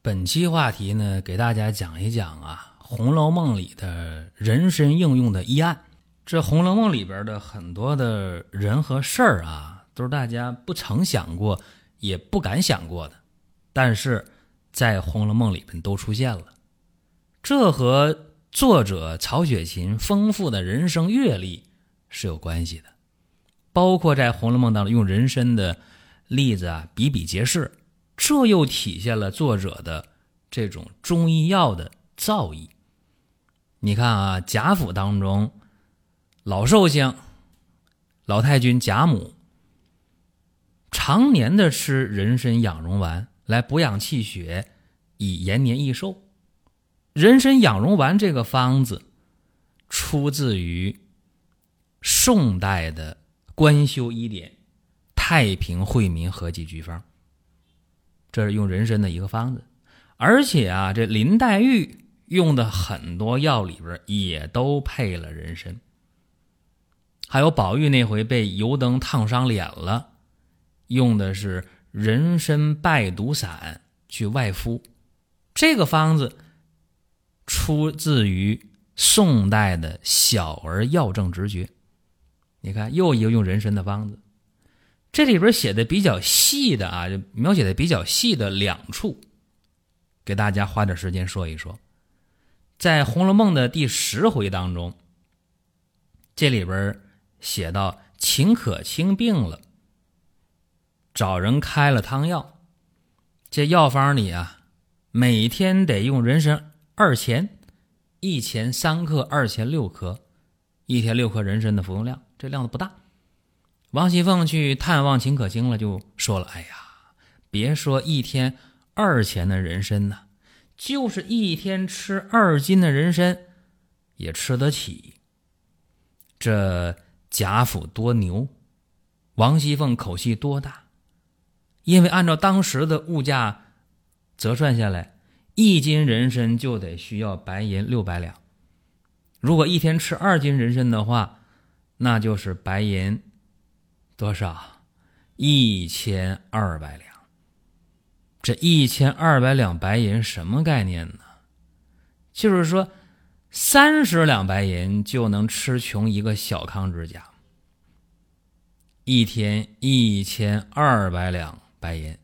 本期话题呢，给大家讲一讲啊，《红楼梦》里的人参应用的医案。这《红楼梦》里边的很多的人和事儿啊，都是大家不曾想过，也不敢想过的，但是在《红楼梦》里边都出现了。这和作者曹雪芹丰富的人生阅历是有关系的，包括在《红楼梦》当中用人参的例子啊，比比皆是。这又体现了作者的这种中医药的造诣。你看啊，贾府当中，老寿星、老太君贾母，常年的吃人参养荣丸来补养气血，以延年益寿。人参养荣丸这个方子，出自于宋代的官修医典《太平惠民合剂局方》。这是用人参的一个方子，而且啊，这林黛玉用的很多药里边也都配了人参。还有宝玉那回被油灯烫伤脸了，用的是人参败毒散去外敷。这个方子出自于宋代的《小儿药证直诀》，你看又一个用人参的方子。这里边写的比较细的啊，就描写的比较细的两处，给大家花点时间说一说。在《红楼梦》的第十回当中，这里边写到秦可卿病了，找人开了汤药，这药方里啊，每天得用人参二钱，一钱三克，二钱六克，一天六克人参的服用量，这量子不大。王熙凤去探望秦可卿了，就说了：“哎呀，别说一天二钱的人参呐，就是一天吃二斤的人参，也吃得起。这贾府多牛，王熙凤口气多大？因为按照当时的物价折算下来，一斤人参就得需要白银六百两。如果一天吃二斤人参的话，那就是白银。”多少？一千二百两。这一千二百两白银什么概念呢？就是说，三十两白银就能吃穷一个小康之家。一天一千二百两白银，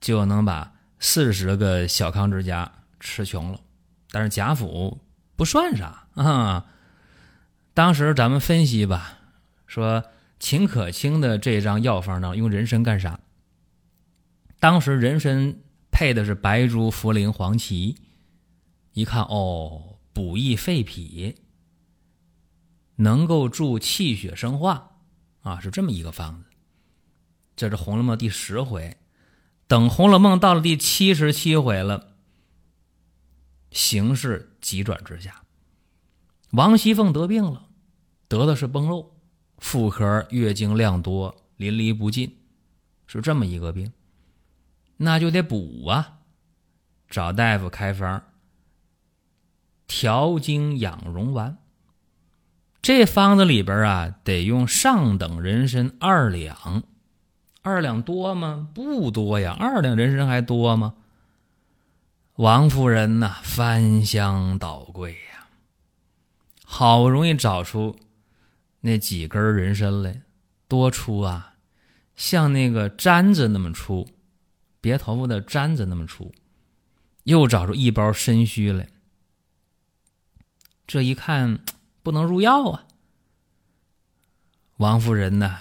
就能把四十个小康之家吃穷了。但是贾府不算啥啊。当时咱们分析吧，说。秦可卿的这张药方呢，用人参干啥？当时人参配的是白术、茯苓、黄芪，一看哦，补益肺脾，能够助气血生化，啊，是这么一个方子。这是《红楼梦》第十回，等《红楼梦》到了第七十七回了，形势急转直下，王熙凤得病了，得的是崩漏。妇科月经量多，淋漓不尽，是这么一个病，那就得补啊，找大夫开方，调经养荣丸。这方子里边啊，得用上等人参二两，二两多吗？不多呀，二两人参还多吗？王夫人呐，翻箱倒柜呀，好容易找出。那几根人参来，多粗啊，像那个簪子那么粗，别头发的簪子那么粗。又找出一包参须来，这一看不能入药啊。王夫人呢，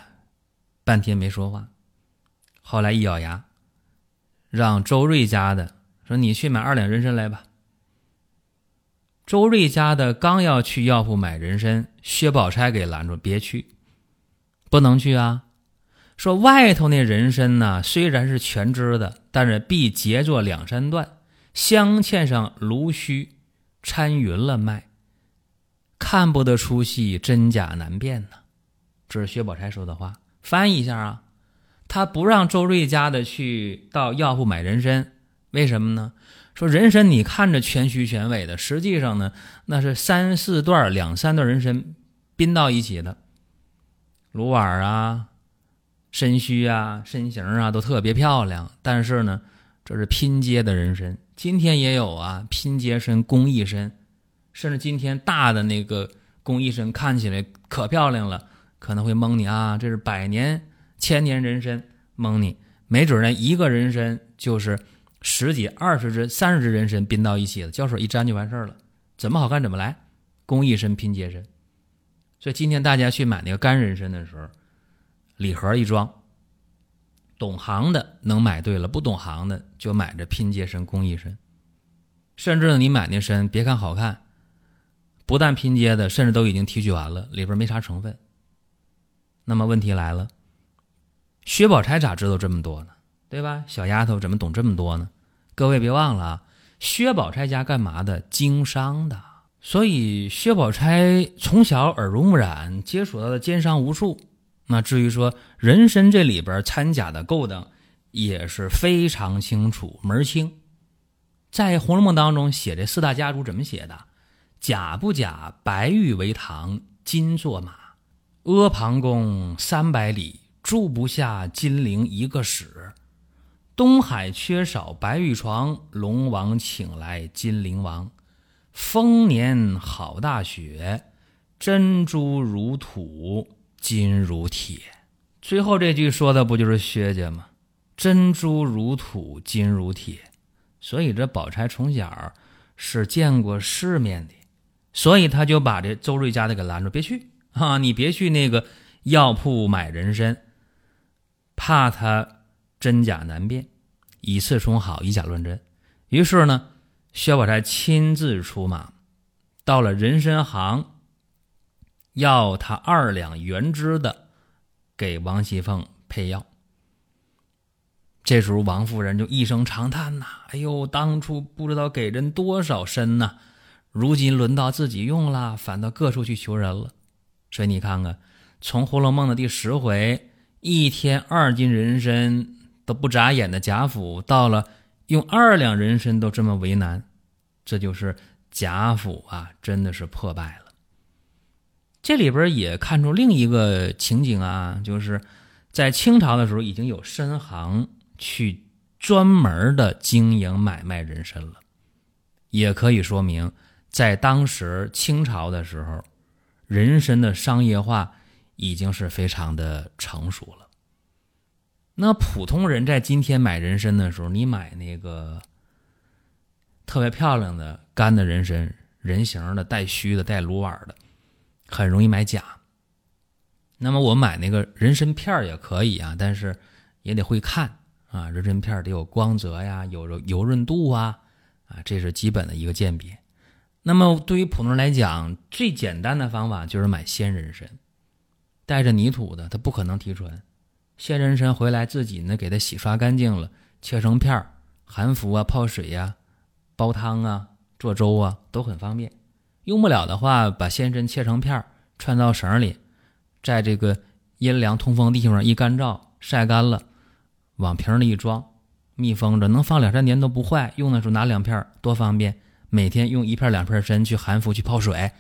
半天没说话，后来一咬牙，让周瑞家的说：“你去买二两人参来吧。”周瑞家的刚要去药铺买人参，薛宝钗给拦住：“别去，不能去啊！说外头那人参呢，虽然是全枝的，但是必截作两三段，镶嵌上芦须，掺匀了卖，看不得出戏，真假难辨呢。这是薛宝钗说的话，翻译一下啊，他不让周瑞家的去到药铺买人参，为什么呢？说人参你看着全须全尾的，实际上呢，那是三四段、两三段人参拼到一起的，芦碗啊。身须啊，身形啊，都特别漂亮。但是呢，这是拼接的人参，今天也有啊，拼接参、工艺参，甚至今天大的那个工艺参看起来可漂亮了，可能会蒙你啊，这是百年、千年人参，蒙你。没准呢，一个人参就是十几、二十只、三十只人参拼到一起的，胶水一粘就完事儿了，怎么好看怎么来，工艺参、拼接参。所以今天大家去买那个干人参的时候。礼盒一装，懂行的能买对了，不懂行的就买这拼接参、工艺参。甚至呢，你买那参，别看好看，不但拼接的，甚至都已经提取完了，里边没啥成分。那么问题来了，薛宝钗咋知道这么多呢？对吧？小丫头怎么懂这么多呢？各位别忘了，薛宝钗家干嘛的？经商的。所以薛宝钗从小耳濡目染，接触到的奸商无数。那至于说人参这里边掺假的勾当，也是非常清楚门清。在《红楼梦》当中写这四大家族怎么写的？假不假？白玉为堂，金作马；阿房宫三百里，住不下金陵一个史。东海缺少白玉床，龙王请来金陵王。丰年好大雪，珍珠如土。金如铁，最后这句说的不就是薛家吗？珍珠如土，金如铁，所以这宝钗从小是见过世面的，所以他就把这周瑞家的给拦住，别去啊！你别去那个药铺买人参，怕他真假难辨，以次充好，以假乱真。于是呢，薛宝钗亲自出马，到了人参行。要他二两原汁的，给王熙凤配药。这时候王夫人就一声长叹呐：“哎呦，当初不知道给人多少参呐，如今轮到自己用了，反倒各处去求人了。所以你看看，从《红楼梦》的第十回一天二斤人参都不眨眼的贾府，到了用二两人参都这么为难，这就是贾府啊，真的是破败了。”这里边也看出另一个情景啊，就是在清朝的时候，已经有参行去专门的经营买卖人参了，也可以说明在当时清朝的时候，人参的商业化已经是非常的成熟了。那普通人在今天买人参的时候，你买那个特别漂亮的干的人参，人形的、带须的、带芦碗的。很容易买假。那么我买那个人参片也可以啊，但是也得会看啊。人参片得有光泽呀，有油润度啊，啊，这是基本的一个鉴别。那么对于普通人来讲，最简单的方法就是买鲜人参，带着泥土的，它不可能提纯。鲜人参回来自己呢，给它洗刷干净了，切成片儿，含服啊，泡水呀，煲汤啊，做粥啊，都很方便。用不了的话，把鲜参切成片儿，串到绳里，在这个阴凉通风地方一干燥，晒干了，往瓶里一装，密封着，能放两三年都不坏。用的时候拿两片，多方便。每天用一片两片参去含服去泡水，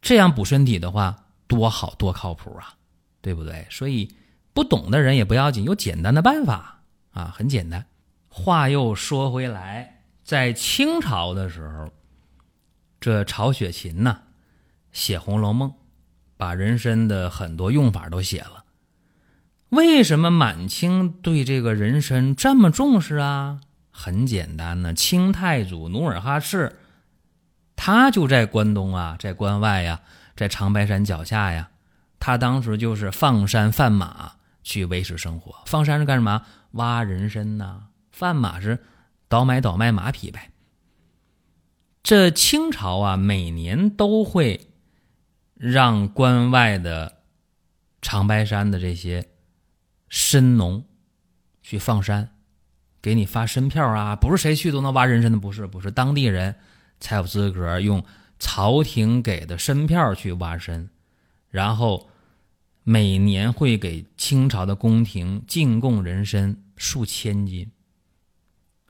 这样补身体的话，多好多靠谱啊，对不对？所以不懂的人也不要紧，有简单的办法啊，很简单。话又说回来，在清朝的时候。这曹雪芹呢，写《红楼梦》，把人参的很多用法都写了。为什么满清对这个人参这么重视啊？很简单呢，清太祖努尔哈赤，他就在关东啊，在关外呀，在长白山脚下呀，他当时就是放山贩马去维持生活。放山是干什么？挖人参呐。贩马是倒买倒卖马匹呗。这清朝啊，每年都会让关外的长白山的这些参农去放山，给你发参票啊，不是谁去都能挖人参的，不是，不是当地人才有资格用朝廷给的参票去挖参，然后每年会给清朝的宫廷进贡人参数千斤，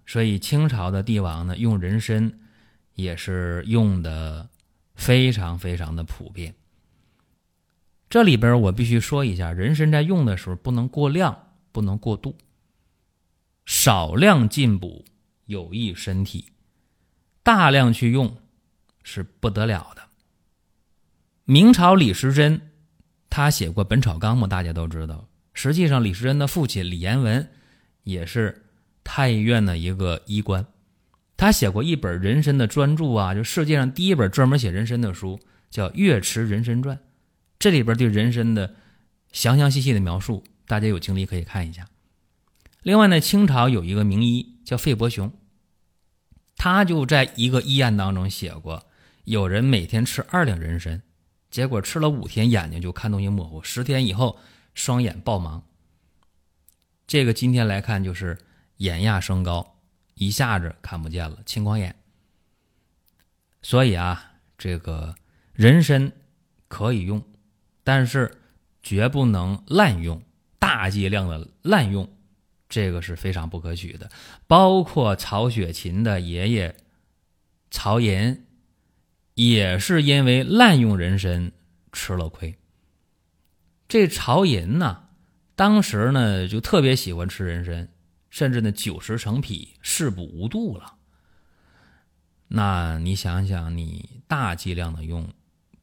所以清朝的帝王呢用人参也是用的非常非常的普遍。这里边我必须说一下，人参在用的时候不能过量，不能过度，少量进补有益身体，大量去用是不得了的。明朝李时珍他写过《本草纲目》，大家都知道。实际上，李时珍的父亲李延文也是太医院的一个医官，他写过一本人参的专著啊，就世界上第一本专门写人参的书，叫《岳池人参传》。这里边对人参的详详细细的描述，大家有精力可以看一下。另外呢，清朝有一个名医叫费伯雄，他就在一个医案当中写过，有人每天吃二两人参，结果吃了五天眼睛就看东西模糊，十天以后双眼暴盲。这个今天来看就是眼压升高，一下子看不见了，青光眼。所以啊，这个人参可以用。但是，绝不能滥用，大剂量的滥用，这个是非常不可取的。包括曹雪芹的爷爷曹寅，也是因为滥用人参吃了亏。这曹寅呢，当时呢就特别喜欢吃人参，甚至呢酒食成癖，嗜补无度了。那你想想，你大剂量的用，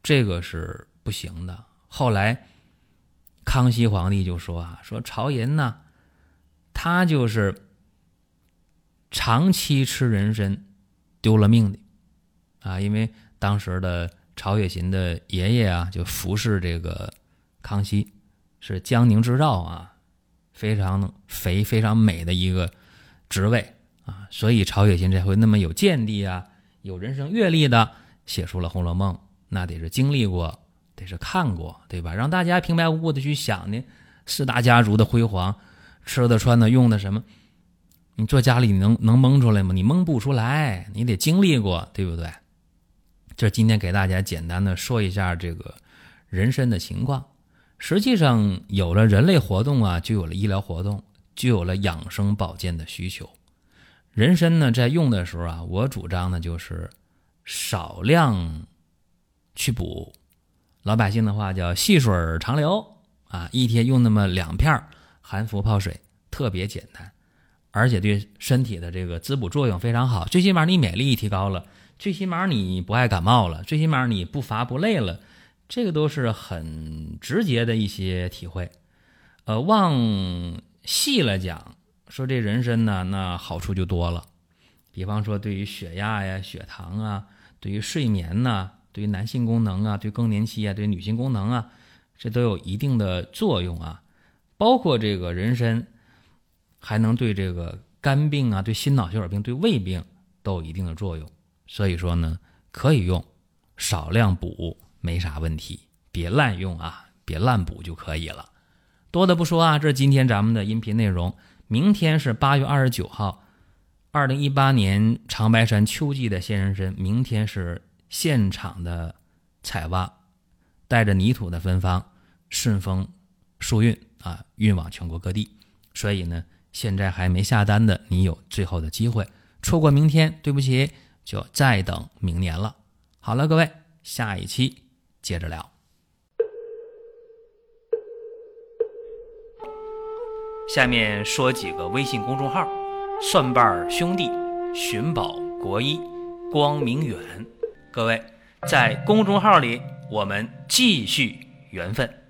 这个是不行的。后来，康熙皇帝就说啊，说曹寅呢，他就是长期吃人参，丢了命的，啊，因为当时的曹雪芹的爷爷啊，就服侍这个康熙，是江宁织造啊，非常肥、非常美的一个职位啊，所以曹雪芹才会那么有见地啊，有人生阅历的写出了《红楼梦》，那得是经历过。得是看过对吧？让大家平白无故的去想呢，四大家族的辉煌，吃的穿的用的什么？你坐家里能能蒙出来吗？你蒙不出来，你得经历过，对不对？这今天给大家简单的说一下这个人参的情况。实际上，有了人类活动啊，就有了医疗活动，就有了养生保健的需求。人参呢，在用的时候啊，我主张呢就是少量去补。老百姓的话叫细水长流啊，一天用那么两片含服泡水，特别简单，而且对身体的这个滋补作用非常好。最起码你免疫力提高了，最起码你不爱感冒了，最起码你不乏不累了，这个都是很直接的一些体会。呃，往细了讲，说这人参呢，那好处就多了，比方说对于血压呀、血糖啊，对于睡眠呐。对于男性功能啊，对更年期啊，对女性功能啊，这都有一定的作用啊。包括这个人参，还能对这个肝病啊、对心脑血管病、对胃病都有一定的作用。所以说呢，可以用，少量补没啥问题，别滥用啊，别滥补就可以了。多的不说啊，这是今天咱们的音频内容。明天是八月二十九号，二零一八年长白山秋季的鲜人参。明天是。现场的采挖，带着泥土的芬芳，顺丰速运啊，运往全国各地。所以呢，现在还没下单的，你有最后的机会。错过明天，对不起，就再等明年了。好了，各位，下一期接着聊。下面说几个微信公众号：蒜瓣兄弟、寻宝国医、光明远。各位，在公众号里，我们继续缘分。